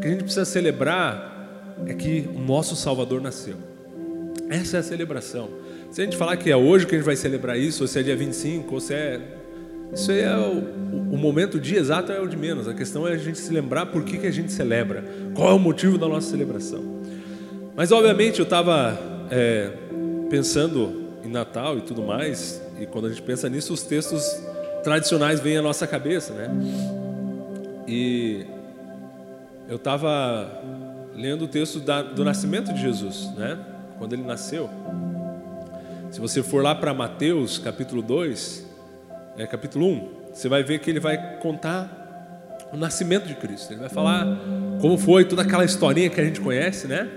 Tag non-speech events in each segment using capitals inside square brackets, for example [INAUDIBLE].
o que a gente precisa celebrar é que o nosso Salvador nasceu. Essa é a celebração. Se a gente falar que é hoje que a gente vai celebrar isso, ou se é dia 25, ou se é. Isso aí é o, o momento, o dia exato é o de menos. A questão é a gente se lembrar por que, que a gente celebra, qual é o motivo da nossa celebração. Mas, obviamente, eu estava é, pensando em Natal e tudo mais, e quando a gente pensa nisso, os textos tradicionais vêm à nossa cabeça, né? E eu estava lendo o texto da, do nascimento de Jesus, né? Quando ele nasceu. Se você for lá para Mateus, capítulo 2, é, capítulo 1, você vai ver que ele vai contar o nascimento de Cristo. Ele vai falar como foi toda aquela historinha que a gente conhece, né?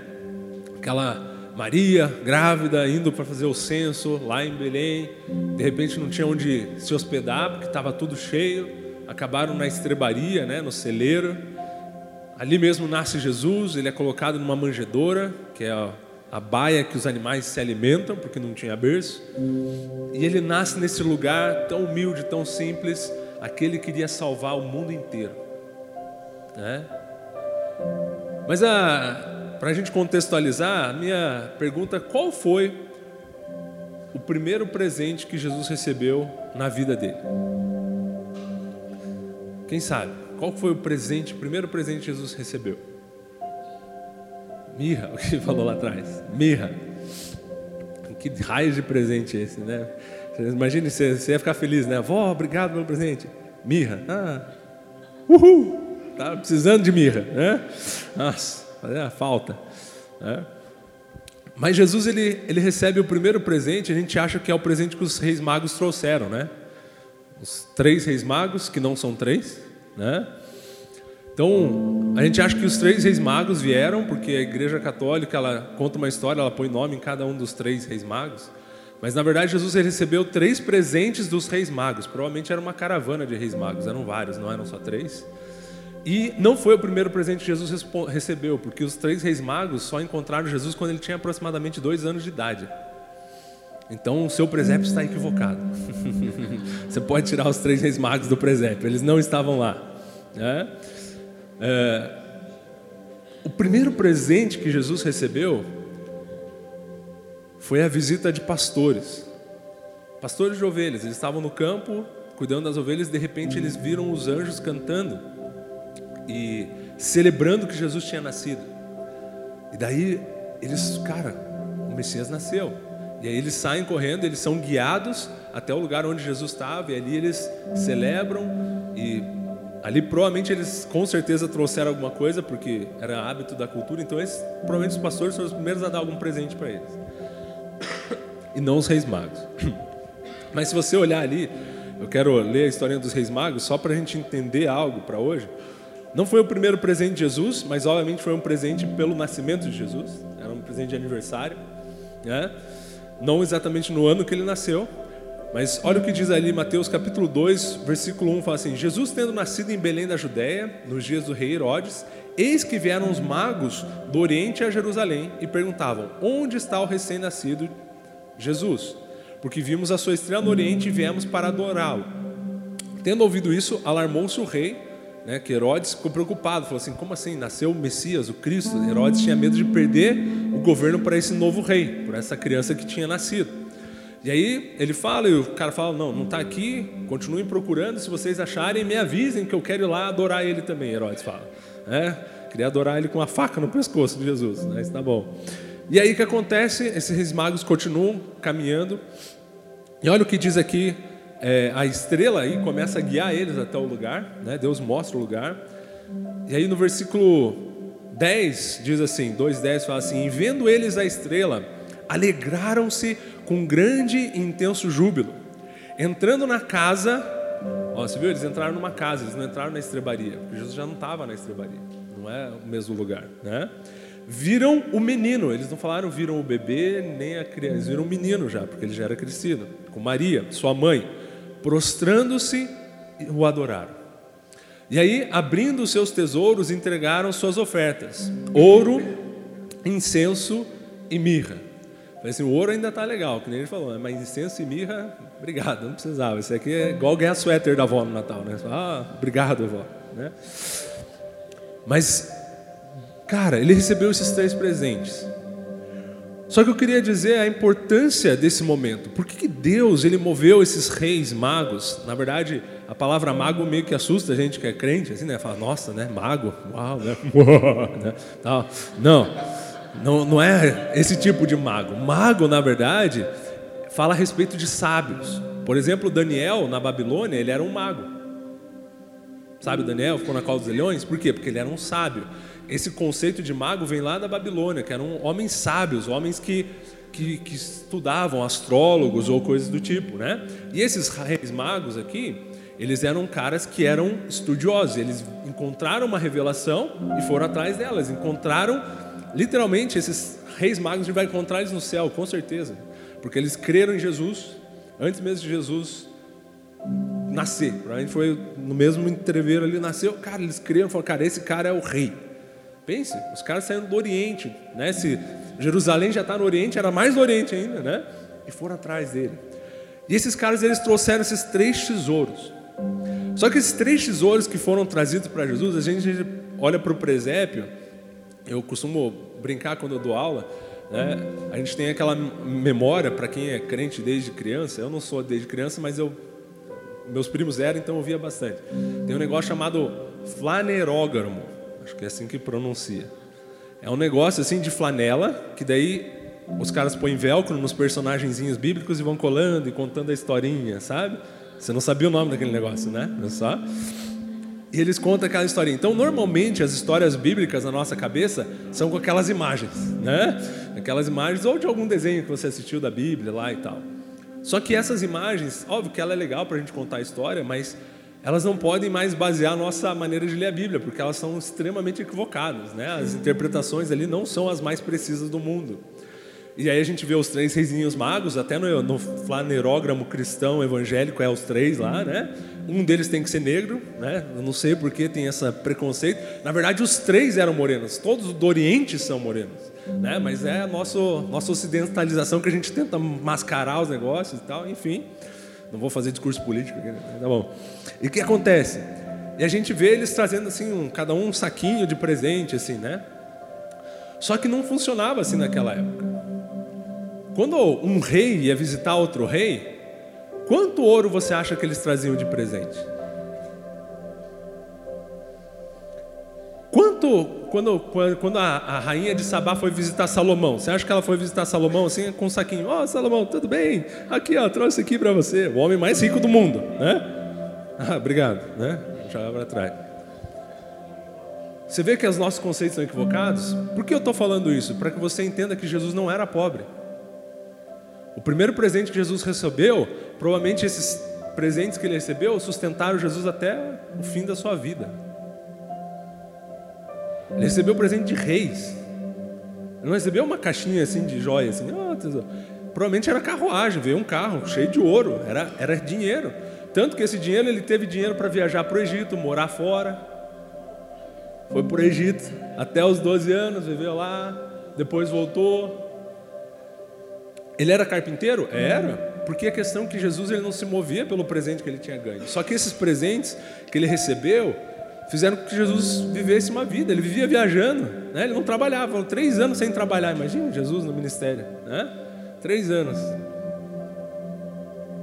Aquela Maria, grávida, indo para fazer o censo lá em Belém. De repente não tinha onde se hospedar, porque estava tudo cheio. Acabaram na estrebaria, né, no celeiro. Ali mesmo nasce Jesus, ele é colocado numa manjedoura, que é a baia que os animais se alimentam, porque não tinha berço. E ele nasce nesse lugar tão humilde, tão simples, aquele que queria salvar o mundo inteiro. Né? Mas para a gente contextualizar, a minha pergunta: qual foi o primeiro presente que Jesus recebeu na vida dele? Quem sabe? Qual foi o presente, o primeiro presente que Jesus recebeu? Mirra, [LAUGHS] o que ele falou lá atrás. Mirra. Que raio de presente é esse, né? Imagine, você, você ia ficar feliz, né? Vó, obrigado pelo presente. Mirra. Ah, uhul! Tá precisando de mirra, né? Nossa, fazia falta. Né? Mas Jesus, ele, ele recebe o primeiro presente, a gente acha que é o presente que os reis magos trouxeram, né? Os três reis magos, que não são três, né? Então, a gente acha que os três reis magos vieram, porque a Igreja Católica ela conta uma história, ela põe nome em cada um dos três reis magos. Mas na verdade, Jesus recebeu três presentes dos reis magos. Provavelmente era uma caravana de reis magos, eram vários, não eram só três. E não foi o primeiro presente que Jesus recebeu, porque os três reis magos só encontraram Jesus quando ele tinha aproximadamente dois anos de idade. Então o seu presépio está equivocado. [LAUGHS] Você pode tirar os três reis magos do presépio, eles não estavam lá. Né? É, o primeiro presente que Jesus recebeu foi a visita de pastores. Pastores de ovelhas, eles estavam no campo cuidando das ovelhas, de repente eles viram os anjos cantando e celebrando que Jesus tinha nascido. E daí eles, cara, o Messias nasceu. E aí eles saem correndo, eles são guiados até o lugar onde Jesus estava, e ali eles celebram e Ali provavelmente eles com certeza trouxeram alguma coisa, porque era hábito da cultura, então eles, provavelmente os pastores foram os primeiros a dar algum presente para eles. E não os reis magos. [CLEARS THROAT] Mas se você olhar ali, eu quero ler a história dos reis magos, só para a gente entender algo para hoje. Não foi o primeiro presente de Jesus, mas obviamente foi um presente pelo nascimento de Jesus, era um presente de aniversário, né? Não exatamente no ano que ele nasceu, mas olha o que diz ali Mateus capítulo 2, versículo 1, fala assim: Jesus tendo nascido em Belém da Judéia, nos dias do rei Herodes, eis que vieram os magos do Oriente a Jerusalém e perguntavam: Onde está o recém-nascido Jesus? Porque vimos a sua estrela no Oriente e viemos para adorá-lo. Tendo ouvido isso, alarmou-se o rei, né, que Herodes ficou preocupado, falou assim: Como assim? Nasceu o Messias, o Cristo? Herodes tinha medo de perder o governo para esse novo rei, por essa criança que tinha nascido. E aí ele fala, e o cara fala: Não, não está aqui, continuem procurando. Se vocês acharem, me avisem que eu quero ir lá adorar ele também. Herodes fala: é, Queria adorar ele com uma faca no pescoço de Jesus, mas tá bom. E aí o que acontece? Esses magos continuam caminhando, e olha o que diz aqui: é, a estrela aí começa a guiar eles até o lugar, né? Deus mostra o lugar. E aí no versículo 10 diz assim: 2,10 fala assim: E vendo eles a estrela, alegraram-se com grande e intenso júbilo. Entrando na casa, ó, você viu? Eles entraram numa casa, eles não entraram na estrebaria, porque Jesus já não estava na estrebaria, não é o mesmo lugar, né? Viram o menino, eles não falaram viram o bebê nem a criança, eles viram o menino já, porque ele já era crescido, com Maria, sua mãe, prostrando-se o adoraram. E aí, abrindo os seus tesouros, entregaram suas ofertas: ouro, incenso e mirra. Falei assim, o ouro ainda tá legal, que nem ele falou, né? mas incenso e mirra, obrigado, não precisava. Isso aqui é igual ganhar suéter da avó no Natal, né? Ah, obrigado, avó. Né? Mas Cara, ele recebeu esses três presentes. Só que eu queria dizer a importância desse momento. Por que, que Deus ele moveu esses reis magos? Na verdade, a palavra mago meio que assusta a gente que é crente, assim, né? Fala, nossa, né? Mago, uau, né? [LAUGHS] né? Não, não, não é esse tipo de mago. Mago, na verdade, fala a respeito de sábios. Por exemplo, Daniel, na Babilônia, ele era um mago. Sabe, Daniel ficou na causa dos leões? Por quê? Porque ele era um sábio. Esse conceito de mago vem lá da Babilônia, que eram homens sábios, homens que, que, que estudavam, astrólogos ou coisas do tipo, né? E esses reis magos aqui, eles eram caras que eram estudiosos, eles encontraram uma revelação e foram atrás delas, encontraram, literalmente, esses reis magos, a gente vai encontrar eles no céu, com certeza, porque eles creram em Jesus, antes mesmo de Jesus nascer, provavelmente foi no mesmo entreveiro ali, nasceu, cara, eles creram, falaram, cara, esse cara é o rei, Pense, os caras saíram do Oriente, né? Se Jerusalém já está no Oriente, era mais do Oriente ainda, né? E foram atrás dele. E esses caras eles trouxeram esses três tesouros. Só que esses três tesouros que foram trazidos para Jesus, a gente olha para o presépio. Eu costumo brincar quando eu dou aula. Né? A gente tem aquela memória para quem é crente desde criança. Eu não sou desde criança, mas eu meus primos eram, então eu via bastante. Tem um negócio chamado flanerógramo acho que é assim que pronuncia. É um negócio assim de flanela, que daí os caras põem velcro nos personagenzinhos bíblicos e vão colando e contando a historinha, sabe? Você não sabia o nome daquele negócio, né? Não só? E eles contam aquela historinha. Então, normalmente, as histórias bíblicas na nossa cabeça são com aquelas imagens, né? Aquelas imagens, ou de algum desenho que você assistiu da Bíblia lá e tal. Só que essas imagens, óbvio que ela é legal para a gente contar a história, mas elas não podem mais basear a nossa maneira de ler a Bíblia, porque elas são extremamente equivocadas. Né? As interpretações ali não são as mais precisas do mundo. E aí a gente vê os três reizinhos magos, até no, no flanerógramo cristão evangélico é os três lá, né? Um deles tem que ser negro, né? Eu não sei por que tem esse preconceito. Na verdade, os três eram morenos, todos do Oriente são morenos, né? Mas é a nosso, nossa ocidentalização que a gente tenta mascarar os negócios e tal, enfim. Não vou fazer discurso político aqui, né? tá bom. E o que acontece? E a gente vê eles trazendo assim, um, cada um um saquinho de presente, assim, né? Só que não funcionava assim naquela época. Quando um rei ia visitar outro rei, quanto ouro você acha que eles traziam de presente? Quanto, quando, quando a, a, rainha de Sabá foi visitar Salomão, você acha que ela foi visitar Salomão assim com um saquinho? Ó, oh, Salomão, tudo bem? Aqui, ó, trouxe aqui para você, o homem mais rico do mundo, né? [LAUGHS] Ah, obrigado, né? Já para atrás. Você vê que os nossos conceitos são equivocados? Por que eu estou falando isso? Para que você entenda que Jesus não era pobre. O primeiro presente que Jesus recebeu, provavelmente esses presentes que ele recebeu sustentaram Jesus até o fim da sua vida. Ele recebeu presente de reis. Ele não recebeu uma caixinha assim de joias, assim, oh, provavelmente era carruagem, veio um carro cheio de ouro, era, era dinheiro. Tanto que esse dinheiro ele teve dinheiro para viajar para o Egito, morar fora. Foi para o Egito até os 12 anos, viveu lá, depois voltou. Ele era carpinteiro? Era, porque a questão é que Jesus ele não se movia pelo presente que ele tinha ganho. Só que esses presentes que ele recebeu, fizeram com que Jesus vivesse uma vida. Ele vivia viajando, né? ele não trabalhava. Três anos sem trabalhar, imagina Jesus no ministério. Né? Três anos.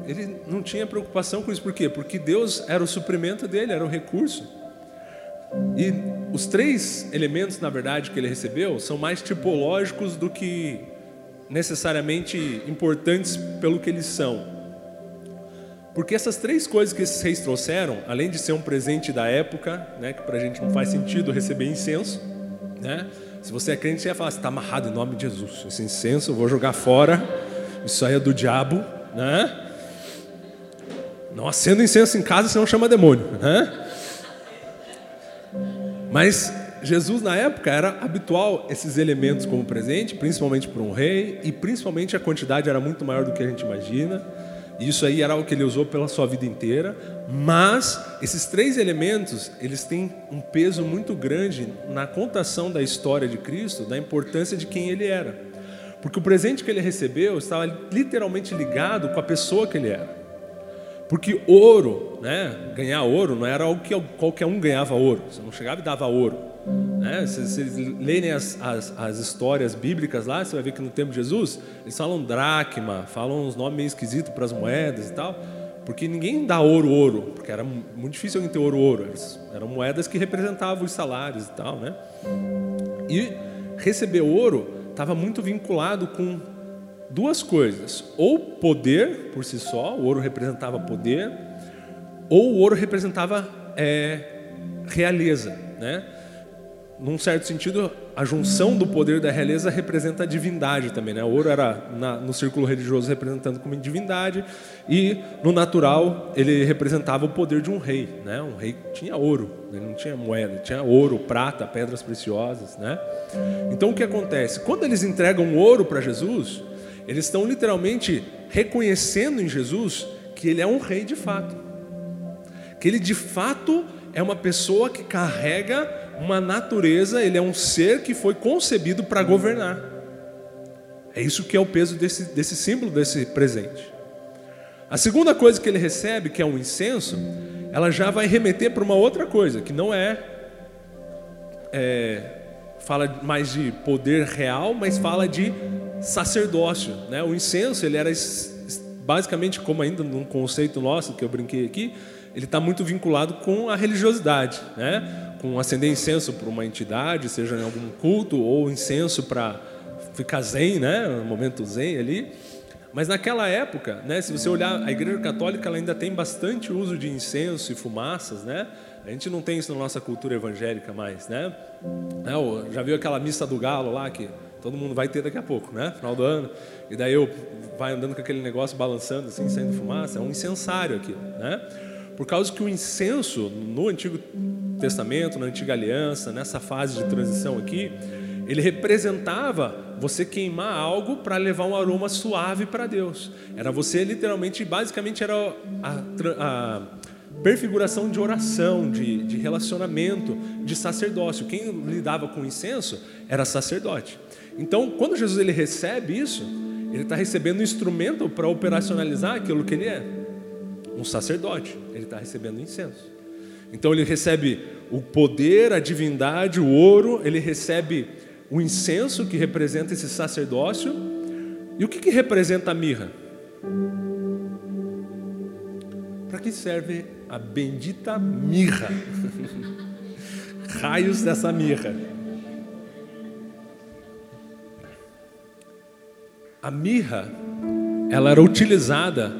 Ele não tinha preocupação com isso, por quê? Porque Deus era o suprimento dele, era o recurso. E os três elementos, na verdade, que ele recebeu são mais tipológicos do que necessariamente importantes pelo que eles são. Porque essas três coisas que esses reis trouxeram, além de ser um presente da época, né, que para a gente não faz sentido receber incenso, né? Se você é crente, você ia falar, está amarrado em nome de Jesus. Esse incenso eu vou jogar fora, isso aí é do diabo, né? Não acenda incenso em casa, senão chama demônio, né? Mas Jesus na época era habitual esses elementos como presente, principalmente para um rei, e principalmente a quantidade era muito maior do que a gente imagina. Isso aí era o que ele usou pela sua vida inteira, mas esses três elementos, eles têm um peso muito grande na contação da história de Cristo, da importância de quem ele era. Porque o presente que ele recebeu estava literalmente ligado com a pessoa que ele era. Porque ouro, né, ganhar ouro não era algo que qualquer um ganhava ouro. Você não chegava e dava ouro. Né? Se vocês lerem as, as, as, histórias bíblicas lá, você vai ver que no tempo de Jesus, eles falam dracma, falam uns nomes meio esquisitos para as moedas e tal, porque ninguém dá ouro, ouro, porque era muito difícil alguém ter ouro, ouro. Eram moedas que representavam os salários e tal, né? E receber ouro estava muito vinculado com duas coisas: ou poder por si só, o ouro representava poder, ou o ouro representava é, realeza, né? Num certo sentido, a junção do poder da realeza representa a divindade também, né? O ouro era na, no círculo religioso representando como divindade e no natural ele representava o poder de um rei, né? Um rei tinha ouro, ele não tinha moeda, tinha ouro, prata, pedras preciosas, né? Então o que acontece? Quando eles entregam ouro para Jesus, eles estão literalmente reconhecendo em Jesus que ele é um rei de fato. Que ele de fato é uma pessoa que carrega uma natureza, ele é um ser que foi concebido para governar. É isso que é o peso desse, desse símbolo, desse presente. A segunda coisa que ele recebe, que é um incenso, ela já vai remeter para uma outra coisa, que não é, é fala mais de poder real, mas fala de sacerdócio. Né? O incenso ele era basicamente, como ainda num conceito nosso que eu brinquei aqui, ele está muito vinculado com a religiosidade, né? Com acender incenso para uma entidade, seja em algum culto, ou incenso para ficar zen, né? um momento zen ali. Mas naquela época, né, se você olhar, a Igreja Católica ela ainda tem bastante uso de incenso e fumaças, né? A gente não tem isso na nossa cultura evangélica mais, né? É, já viu aquela missa do galo lá que todo mundo vai ter daqui a pouco, né? Final do ano. E daí eu vai andando com aquele negócio balançando assim, saindo fumaça, é um incensário aqui, né? Por causa que o incenso no Antigo Testamento, na Antiga Aliança, nessa fase de transição aqui, ele representava você queimar algo para levar um aroma suave para Deus. Era você literalmente, basicamente era a, a perfiguração de oração, de, de relacionamento, de sacerdócio. Quem lidava com incenso era sacerdote. Então, quando Jesus ele recebe isso, ele está recebendo um instrumento para operacionalizar aquilo que ele é um sacerdote, ele está recebendo incenso. Então ele recebe o poder, a divindade, o ouro, ele recebe o incenso que representa esse sacerdócio. E o que, que representa a mirra? Para que serve a bendita mirra? [LAUGHS] Raios dessa mirra. A mirra, ela era utilizada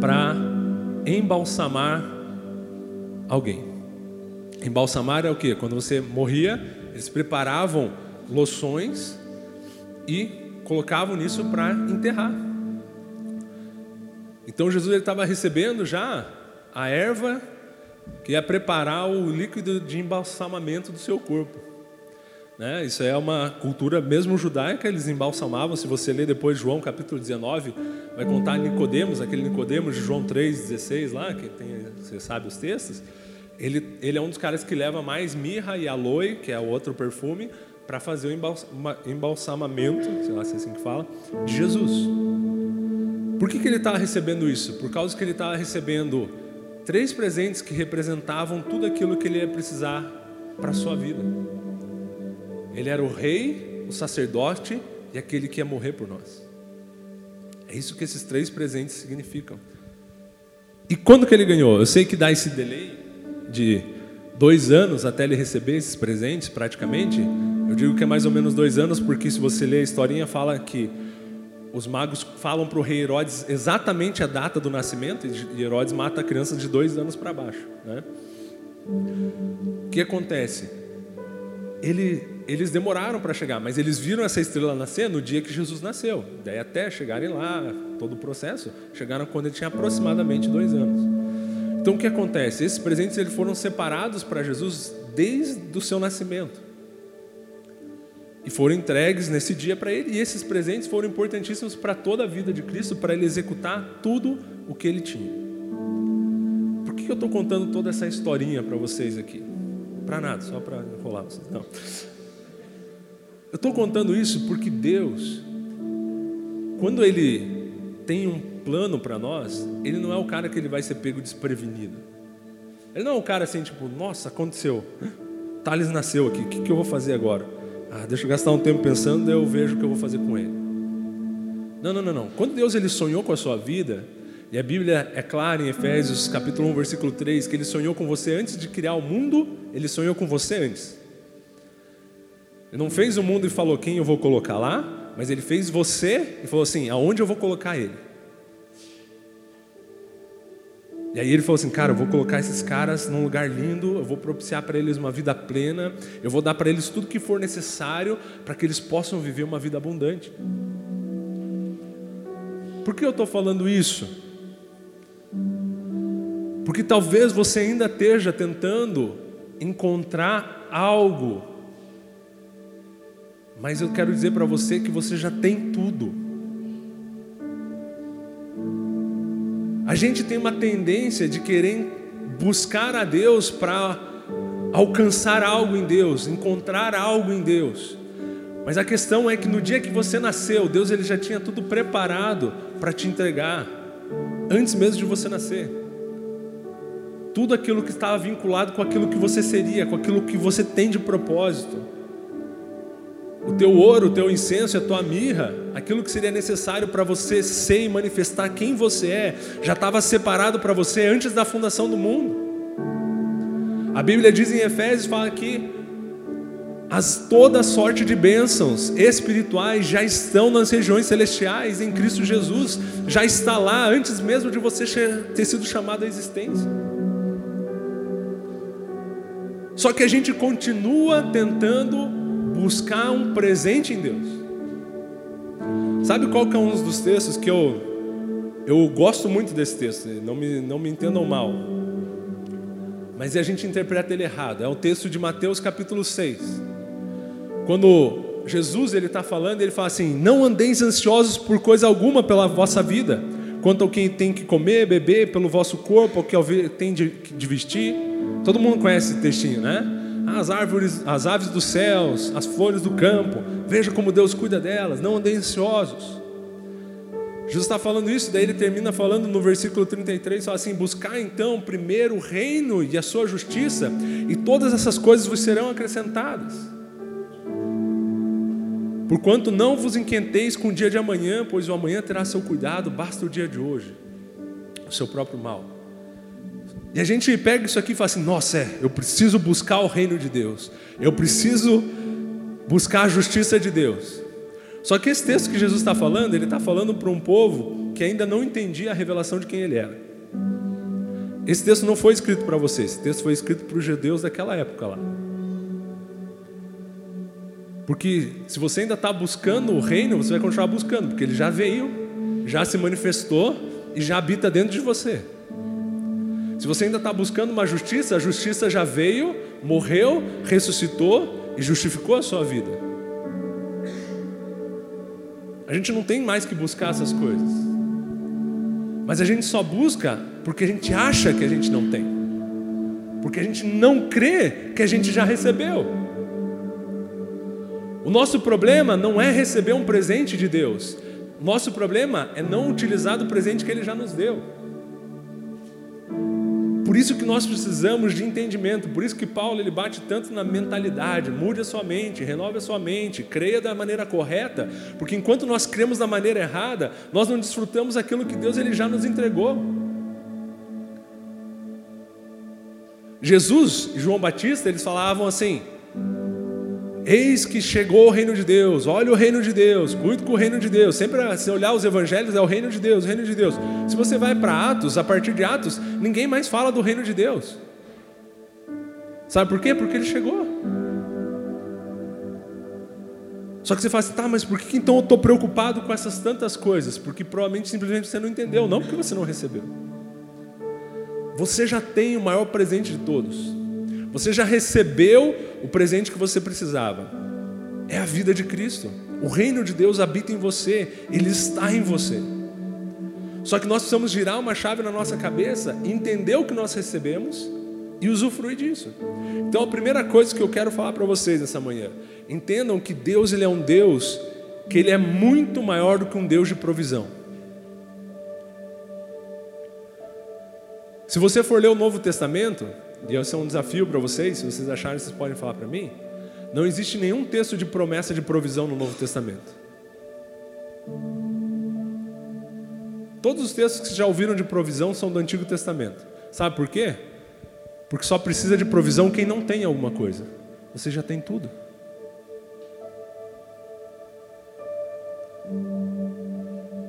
para embalsamar alguém. Embalsamar é o que? Quando você morria, eles preparavam loções e colocavam nisso para enterrar. Então Jesus estava recebendo já a erva que ia preparar o líquido de embalsamamento do seu corpo. Né? Isso é uma cultura mesmo judaica, eles embalsamavam. Se você ler depois João capítulo 19, vai contar Nicodemos, aquele Nicodemos de João 3,16 lá, que tem, você sabe os textos. Ele, ele é um dos caras que leva mais mirra e aloe, que é o outro perfume, para fazer o embalsamamento, sei lá se é assim que fala, de Jesus. Por que, que ele estava recebendo isso? Por causa que ele estava recebendo três presentes que representavam tudo aquilo que ele ia precisar para a sua vida. Ele era o rei, o sacerdote e aquele que ia morrer por nós. É isso que esses três presentes significam. E quando que ele ganhou? Eu sei que dá esse delay de dois anos até ele receber esses presentes, praticamente. Eu digo que é mais ou menos dois anos, porque se você ler a historinha, fala que os magos falam para o rei Herodes exatamente a data do nascimento, e Herodes mata a criança de dois anos para baixo. Né? O que acontece? Ele eles demoraram para chegar, mas eles viram essa estrela nascer no dia que Jesus nasceu. Daí até chegarem lá, todo o processo, chegaram quando ele tinha aproximadamente dois anos. Então o que acontece? Esses presentes eles foram separados para Jesus desde o seu nascimento. E foram entregues nesse dia para ele, e esses presentes foram importantíssimos para toda a vida de Cristo, para ele executar tudo o que ele tinha. Por que eu estou contando toda essa historinha para vocês aqui? Para nada, só para enrolar vocês. Não. Eu estou contando isso porque Deus, quando Ele tem um plano para nós, Ele não é o cara que ele vai ser pego desprevenido. Ele não é o cara assim, tipo, nossa, aconteceu. Thales nasceu aqui, o que, que eu vou fazer agora? Ah, deixa eu gastar um tempo pensando, daí eu vejo o que eu vou fazer com ele. Não, não, não, não. Quando Deus ele sonhou com a sua vida, e a Bíblia é clara em Efésios capítulo 1, versículo 3, que ele sonhou com você antes de criar o mundo, ele sonhou com você antes. Ele não fez o mundo e falou quem eu vou colocar lá, mas ele fez você e falou assim: aonde eu vou colocar ele? E aí ele falou assim: cara, eu vou colocar esses caras num lugar lindo, eu vou propiciar para eles uma vida plena, eu vou dar para eles tudo que for necessário para que eles possam viver uma vida abundante. Por que eu estou falando isso? Porque talvez você ainda esteja tentando encontrar algo, mas eu quero dizer para você que você já tem tudo. A gente tem uma tendência de querer buscar a Deus para alcançar algo em Deus, encontrar algo em Deus. Mas a questão é que no dia que você nasceu, Deus ele já tinha tudo preparado para te entregar, antes mesmo de você nascer tudo aquilo que estava vinculado com aquilo que você seria, com aquilo que você tem de propósito. O teu ouro, o teu incenso, a tua mirra, aquilo que seria necessário para você ser e manifestar quem você é, já estava separado para você antes da fundação do mundo. A Bíblia diz em Efésios fala que as toda sorte de bênçãos espirituais já estão nas regiões celestiais em Cristo Jesus, já está lá antes mesmo de você ter sido chamado à existência. Só que a gente continua tentando buscar um presente em Deus. Sabe qual que é um dos textos que eu eu gosto muito desse texto, não me, não me entendam mal. Mas a gente interpreta ele errado. É o texto de Mateus capítulo 6. Quando Jesus ele está falando, ele fala assim: Não andeis ansiosos por coisa alguma pela vossa vida, quanto ao que tem que comer, beber, pelo vosso corpo, o que tem de, de vestir. Todo mundo conhece esse textinho, né? As árvores, as aves dos céus, as flores do campo, veja como Deus cuida delas, não andem ansiosos. Jesus está falando isso, daí ele termina falando no versículo 33, fala assim: Buscar então primeiro o reino e a sua justiça, e todas essas coisas vos serão acrescentadas. Porquanto não vos inquieteis com o dia de amanhã, pois o amanhã terá seu cuidado, basta o dia de hoje, o seu próprio mal. E a gente pega isso aqui e fala assim: nossa, é, eu preciso buscar o reino de Deus, eu preciso buscar a justiça de Deus. Só que esse texto que Jesus está falando, ele está falando para um povo que ainda não entendia a revelação de quem ele era. Esse texto não foi escrito para você, esse texto foi escrito para os judeus daquela época lá. Porque se você ainda está buscando o reino, você vai continuar buscando, porque ele já veio, já se manifestou e já habita dentro de você. Se você ainda está buscando uma justiça, a justiça já veio, morreu, ressuscitou e justificou a sua vida. A gente não tem mais que buscar essas coisas. Mas a gente só busca porque a gente acha que a gente não tem. Porque a gente não crê que a gente já recebeu. O nosso problema não é receber um presente de Deus. Nosso problema é não utilizar o presente que Ele já nos deu. Por isso que nós precisamos de entendimento, por isso que Paulo ele bate tanto na mentalidade, mude a sua mente, renove a sua mente, creia da maneira correta, porque enquanto nós cremos da maneira errada, nós não desfrutamos aquilo que Deus ele já nos entregou. Jesus e João Batista, eles falavam assim: Eis que chegou o reino de Deus, olha o reino de Deus, cuide com o reino de Deus. Sempre se olhar os evangelhos, é o reino de Deus, o reino de Deus. Se você vai para Atos, a partir de Atos, ninguém mais fala do reino de Deus. Sabe por quê? Porque ele chegou. Só que você fala assim, tá, mas por que então eu estou preocupado com essas tantas coisas? Porque provavelmente simplesmente você não entendeu, não porque você não recebeu. Você já tem o maior presente de todos. Você já recebeu o presente que você precisava. É a vida de Cristo. O reino de Deus habita em você, ele está em você. Só que nós precisamos girar uma chave na nossa cabeça, entender o que nós recebemos e usufruir disso. Então a primeira coisa que eu quero falar para vocês nessa manhã, entendam que Deus ele é um Deus que ele é muito maior do que um Deus de provisão. Se você for ler o Novo Testamento, e esse é um desafio para vocês, se vocês acharem, vocês podem falar para mim. Não existe nenhum texto de promessa de provisão no Novo Testamento. Todos os textos que vocês já ouviram de provisão são do Antigo Testamento. Sabe por quê? Porque só precisa de provisão quem não tem alguma coisa. Você já tem tudo.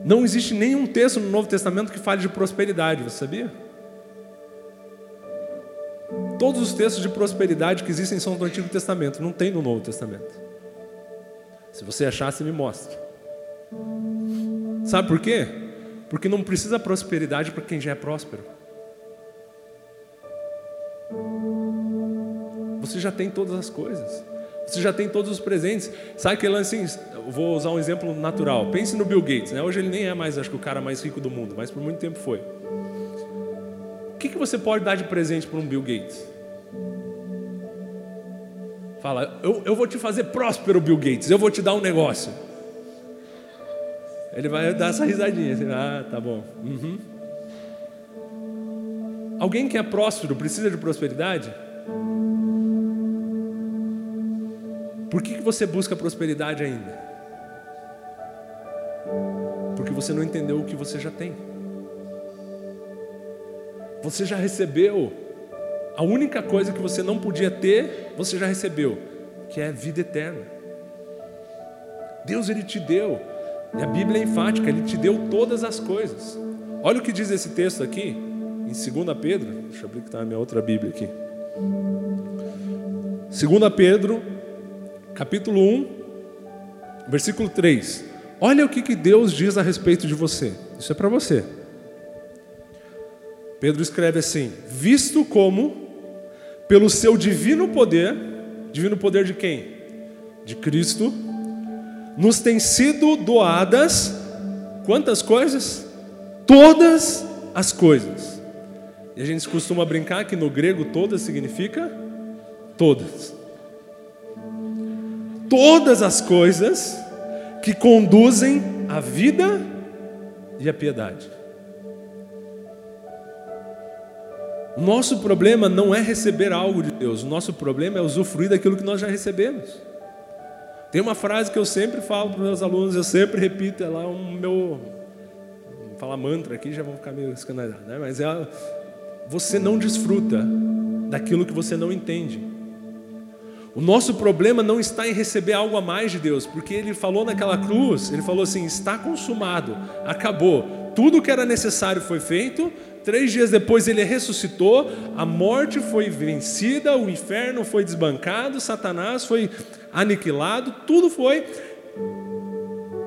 Não existe nenhum texto no Novo Testamento que fale de prosperidade, você sabia? Todos os textos de prosperidade que existem são do Antigo Testamento, não tem no Novo Testamento. Se você achar, você me mostra. Sabe por quê? Porque não precisa prosperidade para quem já é próspero. Você já tem todas as coisas. Você já tem todos os presentes. Sabe aquele lance assim? Vou usar um exemplo natural. Pense no Bill Gates. Né? Hoje ele nem é mais, acho que, o cara mais rico do mundo, mas por muito tempo foi. O que, que você pode dar de presente para um Bill Gates? Fala, eu, eu vou te fazer próspero, Bill Gates. Eu vou te dar um negócio. Ele vai dar essa risadinha. Assim, ah, tá bom. Uhum. Alguém que é próspero precisa de prosperidade? Por que, que você busca prosperidade ainda? Porque você não entendeu o que você já tem. Você já recebeu a única coisa que você não podia ter, você já recebeu, que é vida eterna. Deus ele te deu, e a Bíblia é enfática, ele te deu todas as coisas. Olha o que diz esse texto aqui, em 2 Pedro, deixa eu abrir que está a minha outra Bíblia aqui. 2 Pedro, capítulo 1, versículo 3. Olha o que, que Deus diz a respeito de você. Isso é para você. Pedro escreve assim: Visto como, pelo seu divino poder, divino poder de quem? De Cristo, nos tem sido doadas quantas coisas? Todas as coisas. E a gente costuma brincar que no grego todas significa todas todas as coisas que conduzem à vida e à piedade. O nosso problema não é receber algo de Deus, o nosso problema é usufruir daquilo que nós já recebemos. Tem uma frase que eu sempre falo para os meus alunos, eu sempre repito, é lá o meu. Vou falar mantra aqui, já vou ficar meio escandalizado, né? mas é. Você não desfruta daquilo que você não entende. O nosso problema não está em receber algo a mais de Deus, porque Ele falou naquela cruz, Ele falou assim: está consumado, acabou, tudo que era necessário foi feito. Três dias depois Ele ressuscitou, a morte foi vencida, o inferno foi desbancado, Satanás foi aniquilado, tudo foi.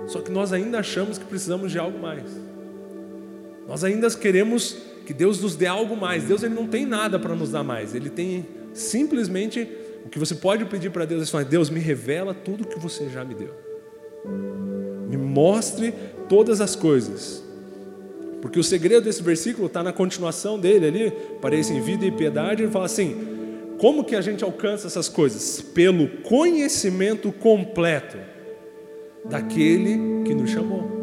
Só que nós ainda achamos que precisamos de algo mais. Nós ainda queremos que Deus nos dê algo mais. Deus ele não tem nada para nos dar mais. Ele tem simplesmente o que você pode pedir para Deus é falar: Deus, me revela tudo o que você já me deu. Me mostre todas as coisas. Porque o segredo desse versículo está na continuação dele ali, parece em vida e piedade, ele fala assim: como que a gente alcança essas coisas? Pelo conhecimento completo daquele que nos chamou.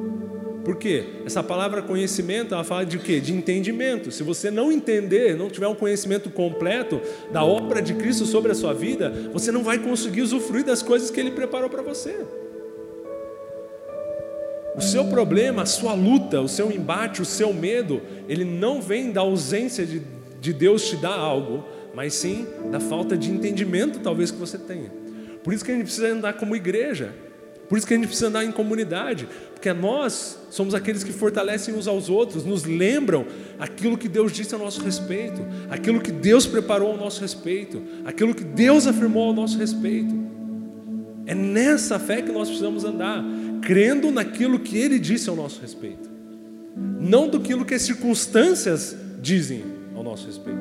Por quê? Essa palavra conhecimento, ela fala de quê? De entendimento. Se você não entender, não tiver um conhecimento completo da obra de Cristo sobre a sua vida, você não vai conseguir usufruir das coisas que Ele preparou para você. O seu problema, a sua luta, o seu embate, o seu medo, ele não vem da ausência de, de Deus te dar algo, mas sim da falta de entendimento, talvez, que você tenha. Por isso que a gente precisa andar como igreja. Por isso que a gente precisa andar em comunidade, porque nós somos aqueles que fortalecem uns aos outros, nos lembram aquilo que Deus disse a nosso respeito, aquilo que Deus preparou ao nosso respeito, aquilo que Deus afirmou ao nosso respeito. É nessa fé que nós precisamos andar, crendo naquilo que Ele disse ao nosso respeito, não do que as circunstâncias dizem ao nosso respeito.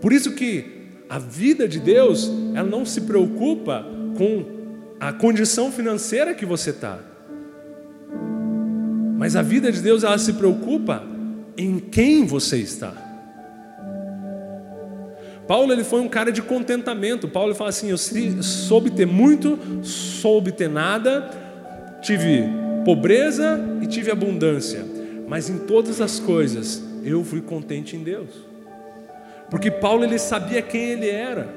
Por isso que a vida de Deus, ela não se preocupa com a condição financeira que você está. Mas a vida de Deus, ela se preocupa em quem você está. Paulo ele foi um cara de contentamento. Paulo fala assim: Eu soube ter muito, soube ter nada, tive pobreza e tive abundância, mas em todas as coisas eu fui contente em Deus. Porque Paulo ele sabia quem ele era.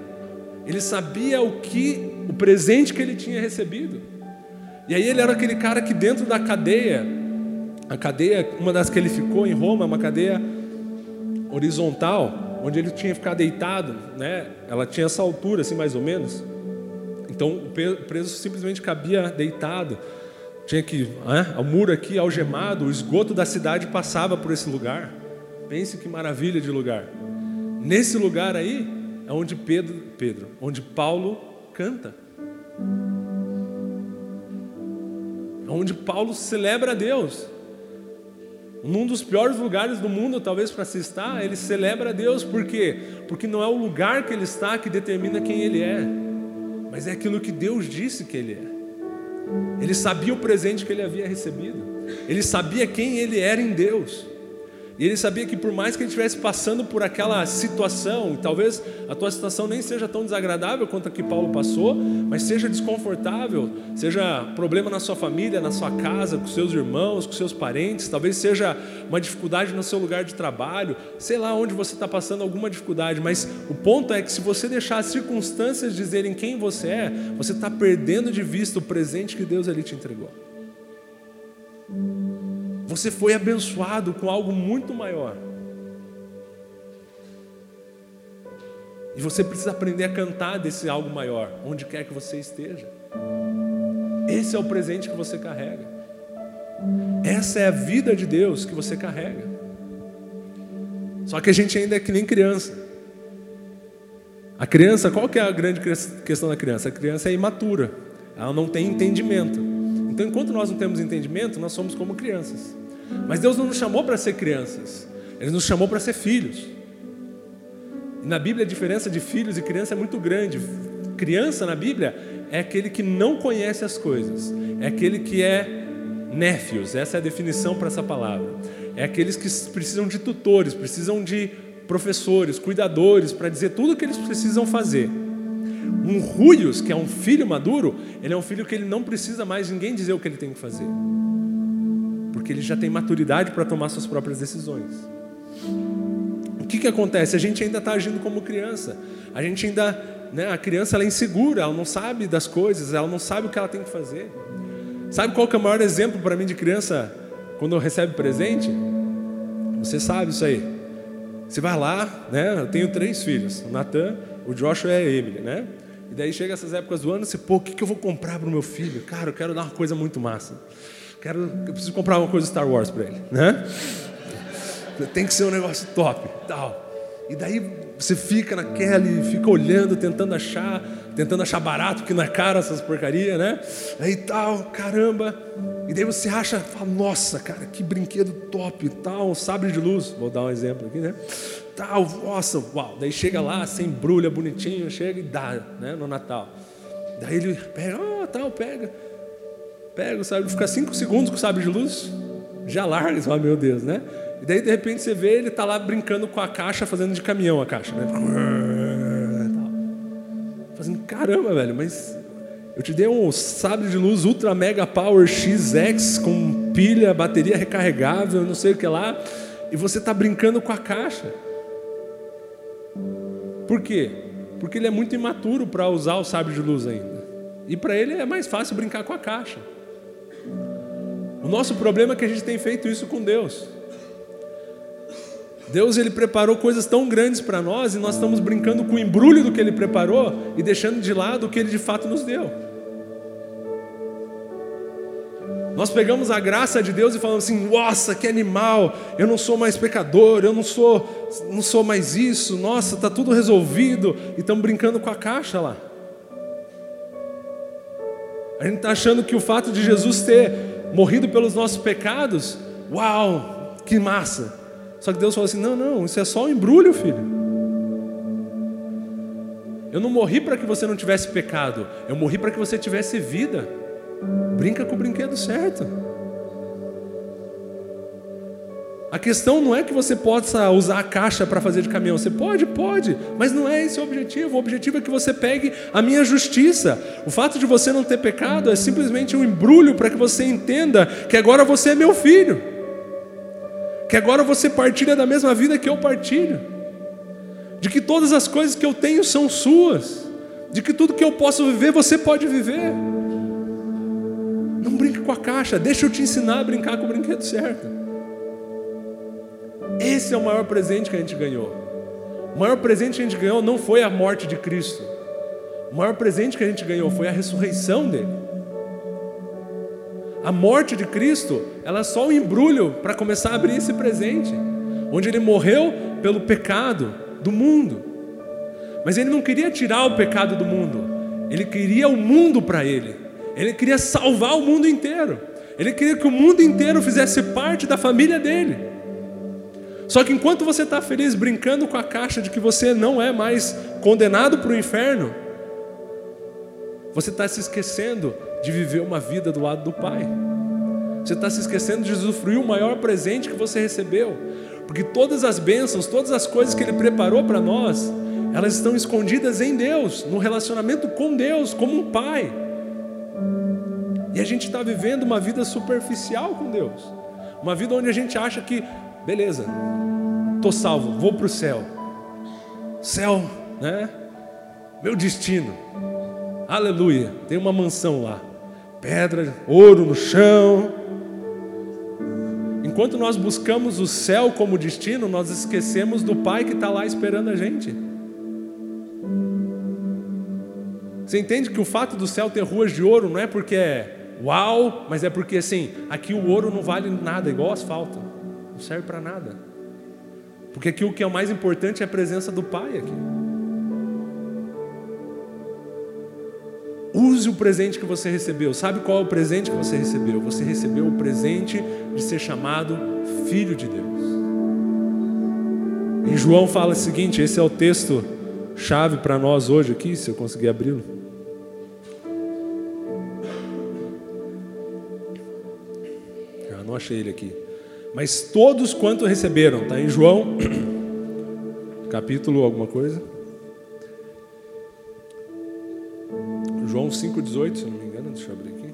Ele sabia o que o presente que ele tinha recebido. E aí ele era aquele cara que dentro da cadeia, a cadeia, uma das que ele ficou em Roma, uma cadeia horizontal, onde ele tinha que ficar deitado, né? Ela tinha essa altura assim mais ou menos. Então o preso simplesmente cabia deitado. Tinha que, né? o muro aqui algemado, o esgoto da cidade passava por esse lugar. Pense que maravilha de lugar. Nesse lugar aí é onde Pedro, Pedro, onde Paulo canta. É onde Paulo celebra a Deus. Num dos piores lugares do mundo, talvez para se estar, ele celebra a Deus, por quê? Porque não é o lugar que ele está que determina quem ele é, mas é aquilo que Deus disse que ele é. Ele sabia o presente que ele havia recebido, ele sabia quem ele era em Deus. E ele sabia que por mais que ele estivesse passando por aquela situação, talvez a tua situação nem seja tão desagradável quanto a que Paulo passou, mas seja desconfortável, seja problema na sua família, na sua casa, com seus irmãos, com seus parentes, talvez seja uma dificuldade no seu lugar de trabalho, sei lá onde você está passando alguma dificuldade, mas o ponto é que se você deixar as circunstâncias dizerem quem você é, você está perdendo de vista o presente que Deus ali te entregou. Você foi abençoado com algo muito maior. E você precisa aprender a cantar desse algo maior, onde quer que você esteja. Esse é o presente que você carrega. Essa é a vida de Deus que você carrega. Só que a gente ainda é que nem criança. A criança, qual que é a grande questão da criança? A criança é imatura. Ela não tem entendimento. Então, enquanto nós não temos entendimento, nós somos como crianças. Mas Deus não nos chamou para ser crianças, Ele nos chamou para ser filhos. E na Bíblia a diferença de filhos e criança é muito grande. Criança na Bíblia é aquele que não conhece as coisas, é aquele que é néfios, essa é a definição para essa palavra. É aqueles que precisam de tutores, precisam de professores, cuidadores para dizer tudo o que eles precisam fazer. Um ruios, que é um filho maduro, ele é um filho que ele não precisa mais ninguém dizer o que ele tem que fazer porque ele já tem maturidade para tomar suas próprias decisões. O que, que acontece? A gente ainda está agindo como criança. A gente ainda, né, a criança ela é insegura, ela não sabe das coisas, ela não sabe o que ela tem que fazer. Sabe qual que é o maior exemplo para mim de criança quando recebe presente? Você sabe isso aí. Você vai lá, né? Eu tenho três filhos, o Natan, o Joshua e a Emily, né? E daí chega essas épocas do ano, você, pô, o que, que eu vou comprar para o meu filho? Cara, eu quero dar uma coisa muito massa. Quero, eu preciso comprar uma coisa Star Wars para ele, né? Tem que ser um negócio top, tal. E daí você fica naquela e fica olhando, tentando achar, tentando achar barato, porque não é caro essas porcaria, né? Aí tal, caramba. E daí você acha, fala, nossa, cara, que brinquedo top, tal, um sabre de luz. Vou dar um exemplo aqui, né? Tal, nossa, uau. Daí chega lá, sem embrulha, bonitinho, chega e dá, né, no Natal. Daí ele pega, oh, tal, pega. Pega o sabre, fica cinco segundos com o sabre de luz, já larga, fala, meu Deus, né? E daí de repente você vê ele tá lá brincando com a caixa, fazendo de caminhão a caixa, né? Fazendo caramba, velho, mas eu te dei um sabre de luz Ultra Mega Power XX com pilha, bateria recarregável, não sei o que lá, e você está brincando com a caixa. Por quê? Porque ele é muito imaturo para usar o sabre de luz ainda. E para ele é mais fácil brincar com a caixa. O nosso problema é que a gente tem feito isso com Deus. Deus ele preparou coisas tão grandes para nós e nós estamos brincando com o embrulho do que ele preparou e deixando de lado o que ele de fato nos deu. Nós pegamos a graça de Deus e falamos assim: "Nossa, que animal! Eu não sou mais pecador, eu não sou não sou mais isso. Nossa, tá tudo resolvido." E estamos brincando com a caixa lá. A gente está achando que o fato de Jesus ter morrido pelos nossos pecados, uau, que massa. Só que Deus falou assim: não, não, isso é só um embrulho, filho. Eu não morri para que você não tivesse pecado, eu morri para que você tivesse vida. Brinca com o brinquedo certo. A questão não é que você possa usar a caixa para fazer de caminhão. Você pode, pode, mas não é esse o objetivo. O objetivo é que você pegue a minha justiça. O fato de você não ter pecado é simplesmente um embrulho para que você entenda que agora você é meu filho. Que agora você partilha da mesma vida que eu partilho. de que todas as coisas que eu tenho são suas, de que tudo que eu posso viver você pode viver. Não brinque com a caixa, deixa eu te ensinar a brincar com o brinquedo certo. Esse é o maior presente que a gente ganhou. O maior presente que a gente ganhou não foi a morte de Cristo. O maior presente que a gente ganhou foi a ressurreição dele. A morte de Cristo, ela é só um embrulho para começar a abrir esse presente, onde ele morreu pelo pecado do mundo. Mas ele não queria tirar o pecado do mundo, ele queria o mundo para ele. Ele queria salvar o mundo inteiro. Ele queria que o mundo inteiro fizesse parte da família dele. Só que enquanto você está feliz brincando com a caixa de que você não é mais condenado para o inferno, você está se esquecendo de viver uma vida do lado do Pai. Você está se esquecendo de usufruir o maior presente que você recebeu. Porque todas as bênçãos, todas as coisas que Ele preparou para nós, elas estão escondidas em Deus, no relacionamento com Deus, como um Pai. E a gente está vivendo uma vida superficial com Deus. Uma vida onde a gente acha que, beleza, estou salvo, vou para o céu. Céu, né? Meu destino. Aleluia, tem uma mansão lá. Pedra, ouro no chão. Enquanto nós buscamos o céu como destino, nós esquecemos do Pai que está lá esperando a gente. Você entende que o fato do céu ter ruas de ouro não é porque é uau, mas é porque assim, aqui o ouro não vale nada, igual asfalto, serve para nada. Porque aqui o que é o mais importante é a presença do Pai aqui. Use o presente que você recebeu. Sabe qual é o presente que você recebeu? Você recebeu o presente de ser chamado filho de Deus. Em João fala o seguinte: esse é o texto chave para nós hoje aqui, se eu conseguir abri-lo. não achei ele aqui. Mas todos quanto receberam, está em João, [CLEARS THROAT] capítulo alguma coisa. João 5,18, se não me engano, deixa eu abrir aqui.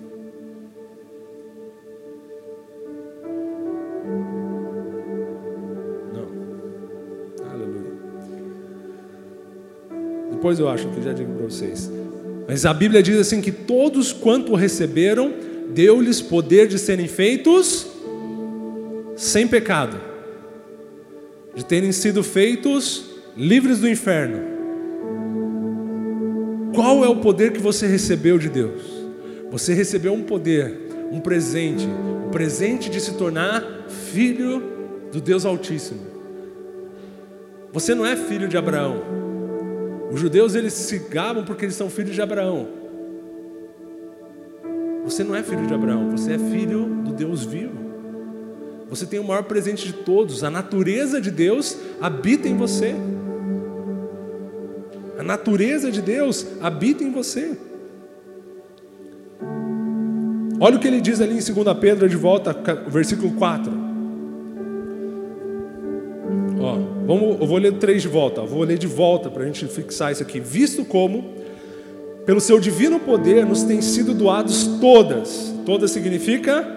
Não. Aleluia. Depois eu acho que já digo para vocês. Mas a Bíblia diz assim que todos quanto receberam, deu-lhes poder de serem feitos sem pecado, de terem sido feitos livres do inferno. Qual é o poder que você recebeu de Deus? Você recebeu um poder, um presente, o um presente de se tornar filho do Deus Altíssimo. Você não é filho de Abraão. Os judeus eles se gabam porque eles são filhos de Abraão. Você não é filho de Abraão, você é filho do Deus vivo. Você tem o maior presente de todos, a natureza de Deus habita em você. A natureza de Deus habita em você. Olha o que ele diz ali em 2 Pedro, de volta, versículo 4. Ó, vamos, eu vou ler três de volta, vou ler de volta para a gente fixar isso aqui. Visto como, pelo seu divino poder, nos têm sido doados todas, todas significa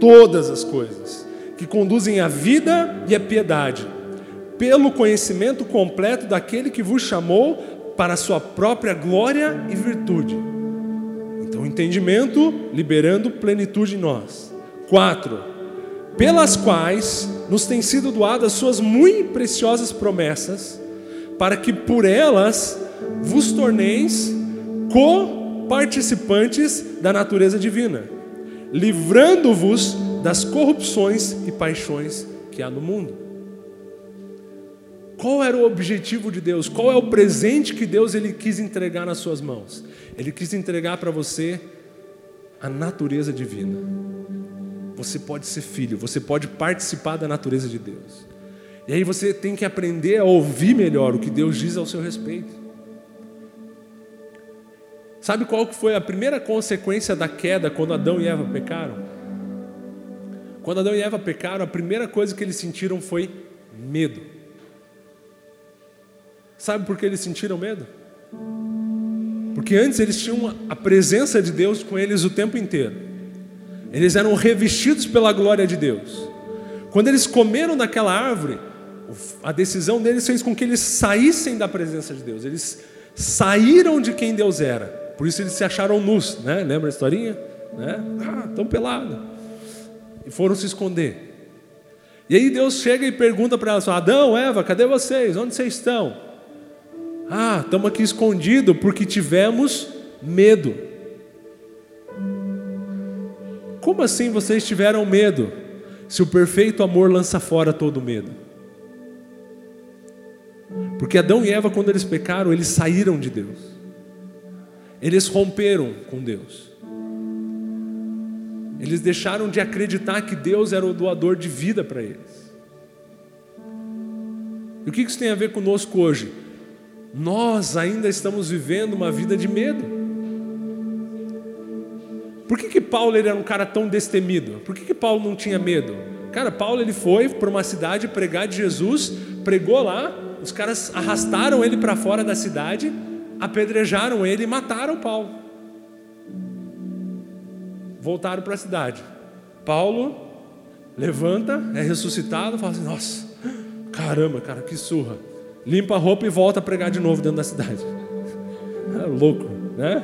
todas as coisas que conduzem à vida e à piedade, pelo conhecimento completo daquele que vos chamou para a sua própria glória e virtude. Então, entendimento liberando plenitude em nós. Quatro, pelas quais nos têm sido doadas suas muito preciosas promessas, para que por elas vos torneis co-participantes da natureza divina, livrando-vos das corrupções e paixões que há no mundo. Qual era o objetivo de Deus? Qual é o presente que Deus ele quis entregar nas suas mãos? Ele quis entregar para você a natureza divina. Você pode ser filho, você pode participar da natureza de Deus. E aí você tem que aprender a ouvir melhor o que Deus diz ao seu respeito. Sabe qual que foi a primeira consequência da queda quando Adão e Eva pecaram? Quando Adão e Eva pecaram, a primeira coisa que eles sentiram foi medo. Sabe por que eles sentiram medo? Porque antes eles tinham a presença de Deus com eles o tempo inteiro. Eles eram revestidos pela glória de Deus. Quando eles comeram daquela árvore, a decisão deles fez com que eles saíssem da presença de Deus. Eles saíram de quem Deus era. Por isso eles se acharam nus, né? Lembra a historinha? Né? Ah, tão pelado. E foram se esconder. E aí Deus chega e pergunta para elas: Adão, Eva, cadê vocês? Onde vocês estão? Ah, estamos aqui escondidos porque tivemos medo. Como assim vocês tiveram medo? Se o perfeito amor lança fora todo medo. Porque Adão e Eva, quando eles pecaram, eles saíram de Deus. Eles romperam com Deus. Eles deixaram de acreditar que Deus era o doador de vida para eles. E o que isso tem a ver conosco hoje? Nós ainda estamos vivendo uma vida de medo. Por que, que Paulo ele era um cara tão destemido? Por que, que Paulo não tinha medo? Cara, Paulo ele foi para uma cidade pregar de Jesus, pregou lá, os caras arrastaram ele para fora da cidade, apedrejaram ele e mataram Paulo voltaram para a cidade. Paulo levanta, é ressuscitado, fala assim: Nossa, caramba, cara, que surra. Limpa a roupa e volta a pregar de novo dentro da cidade. É louco, né?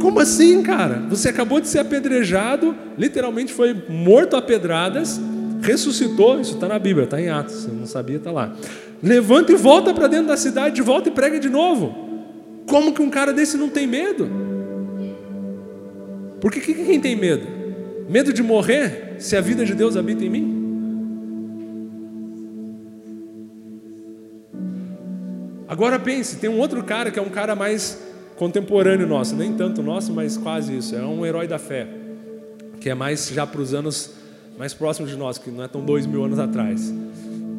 Como assim, cara? Você acabou de ser apedrejado, literalmente foi morto a pedradas, ressuscitou, isso está na Bíblia, está em Atos, você não sabia, está lá. Levanta e volta para dentro da cidade, de volta e prega de novo. Como que um cara desse não tem medo? Porque que, quem tem medo? Medo de morrer se a vida de Deus habita em mim? Agora pense, tem um outro cara que é um cara mais contemporâneo nosso, nem tanto nosso, mas quase isso. É um herói da fé, que é mais já para os anos mais próximos de nós, que não é tão dois mil anos atrás.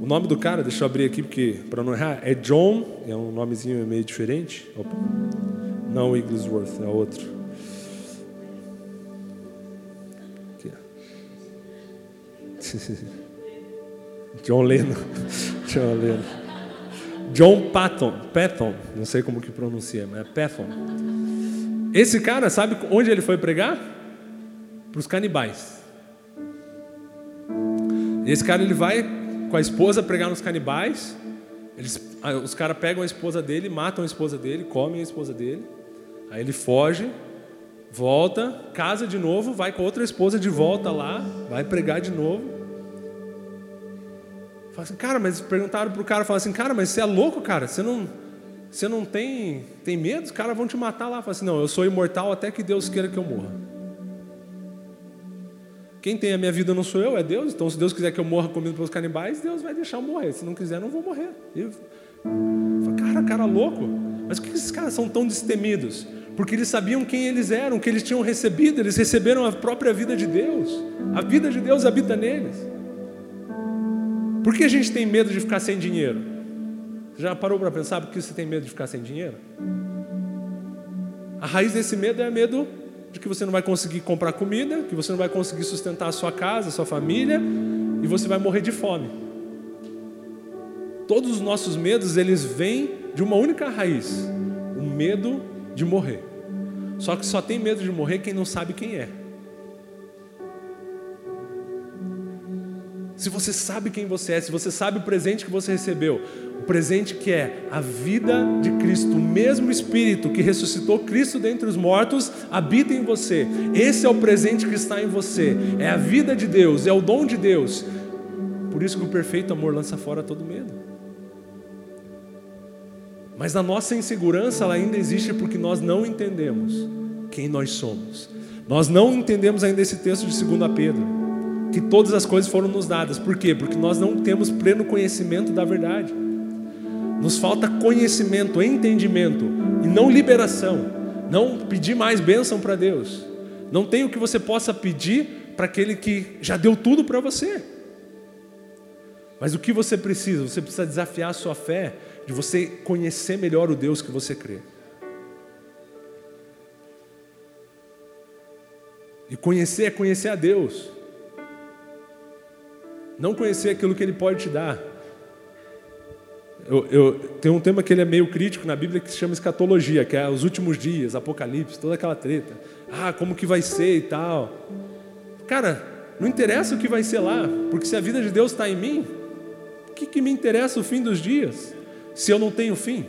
O nome do cara, deixa eu abrir aqui porque para não errar, é John, é um nomezinho meio diferente. Opa. Não Wigglesworth, é outro. [LAUGHS] John Lennon. [LAUGHS] John Lennon. John Patton, Patton, não sei como que pronuncia, mas é Patton. Esse cara, sabe onde ele foi pregar? Para os canibais. Esse cara ele vai com a esposa pregar nos canibais. Eles, os caras pegam a esposa dele, matam a esposa dele, comem a esposa dele. Aí ele foge, volta, casa de novo, vai com outra esposa de volta lá, vai pregar de novo. Fala assim, cara, mas perguntaram pro cara, falaram assim, cara, mas você é louco, cara? Você não, você não tem, tem medo? Os caras vão te matar lá. Fala assim, não, eu sou imortal até que Deus queira que eu morra. Quem tem a minha vida não sou eu, é Deus. Então, se Deus quiser que eu morra comido pelos canibais, Deus vai deixar eu morrer. Se não quiser, não vou morrer. E cara, cara louco. Mas por que esses caras são tão destemidos? Porque eles sabiam quem eles eram, que eles tinham recebido, eles receberam a própria vida de Deus. A vida de Deus habita neles. Por que a gente tem medo de ficar sem dinheiro? Já parou para pensar por que você tem medo de ficar sem dinheiro? A raiz desse medo é medo de que você não vai conseguir comprar comida, que você não vai conseguir sustentar a sua casa, a sua família, e você vai morrer de fome. Todos os nossos medos, eles vêm de uma única raiz, o medo de morrer. Só que só tem medo de morrer quem não sabe quem é. Se você sabe quem você é, se você sabe o presente que você recebeu, o presente que é a vida de Cristo, o mesmo Espírito que ressuscitou Cristo dentre os mortos, habita em você. Esse é o presente que está em você. É a vida de Deus, é o dom de Deus. Por isso que o perfeito amor lança fora todo medo. Mas a nossa insegurança ela ainda existe porque nós não entendemos quem nós somos. Nós não entendemos ainda esse texto de 2 Pedro que todas as coisas foram nos dadas. Por quê? Porque nós não temos pleno conhecimento da verdade. Nos falta conhecimento, entendimento e não liberação. Não pedir mais bênção para Deus. Não tem o que você possa pedir para aquele que já deu tudo para você. Mas o que você precisa? Você precisa desafiar a sua fé de você conhecer melhor o Deus que você crê. E conhecer é conhecer a Deus. Não conhecer aquilo que Ele pode te dar. Eu, eu, tem um tema que ele é meio crítico na Bíblia que se chama escatologia, que é os últimos dias, Apocalipse, toda aquela treta. Ah, como que vai ser e tal. Cara, não interessa o que vai ser lá, porque se a vida de Deus está em mim, que, que me interessa o fim dos dias se eu não tenho fim?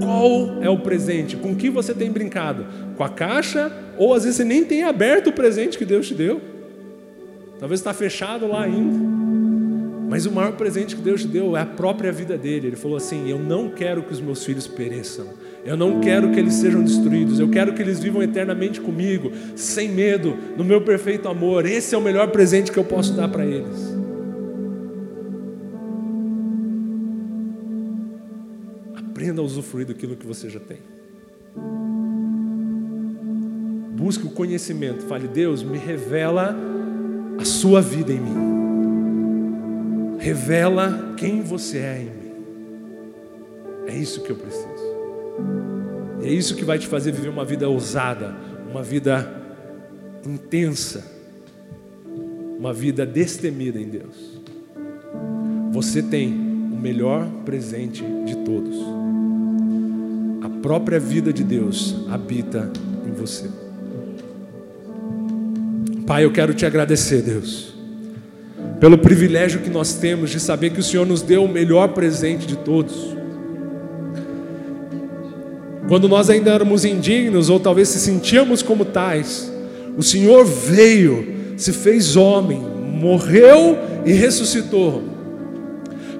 Qual é o presente? Com que você tem brincado? Com a caixa? Ou às vezes você nem tem aberto o presente que Deus te deu? Talvez está fechado lá ainda. Mas o maior presente que Deus te deu é a própria vida dele. Ele falou assim: Eu não quero que os meus filhos pereçam. Eu não quero que eles sejam destruídos. Eu quero que eles vivam eternamente comigo, sem medo, no meu perfeito amor. Esse é o melhor presente que eu posso dar para eles. Aprenda a usufruir daquilo que você já tem. Busque o conhecimento. Fale, Deus, me revela a sua vida em mim revela quem você é em mim. É isso que eu preciso. E é isso que vai te fazer viver uma vida ousada, uma vida intensa, uma vida destemida em Deus. Você tem o melhor presente de todos. A própria vida de Deus habita em você. Pai, eu quero te agradecer, Deus pelo privilégio que nós temos de saber que o Senhor nos deu o melhor presente de todos. Quando nós ainda éramos indignos, ou talvez se sentíamos como tais, o Senhor veio, se fez homem, morreu e ressuscitou,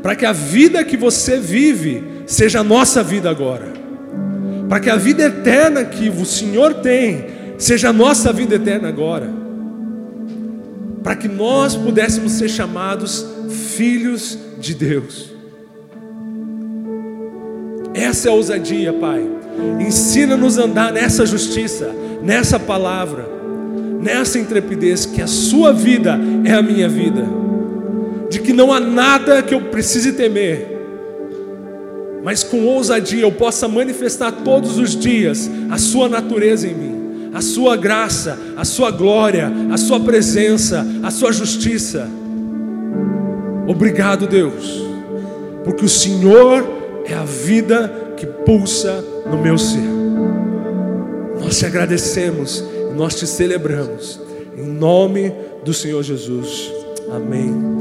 para que a vida que você vive seja a nossa vida agora, para que a vida eterna que o Senhor tem seja a nossa vida eterna agora para que nós pudéssemos ser chamados filhos de Deus. Essa é a ousadia, Pai. Ensina-nos a andar nessa justiça, nessa palavra, nessa intrepidez, que a Sua vida é a minha vida, de que não há nada que eu precise temer, mas com ousadia eu possa manifestar todos os dias a Sua natureza em mim a sua graça, a sua glória, a sua presença, a sua justiça. Obrigado, Deus, porque o Senhor é a vida que pulsa no meu ser. Nós te agradecemos nós te celebramos. Em nome do Senhor Jesus. Amém.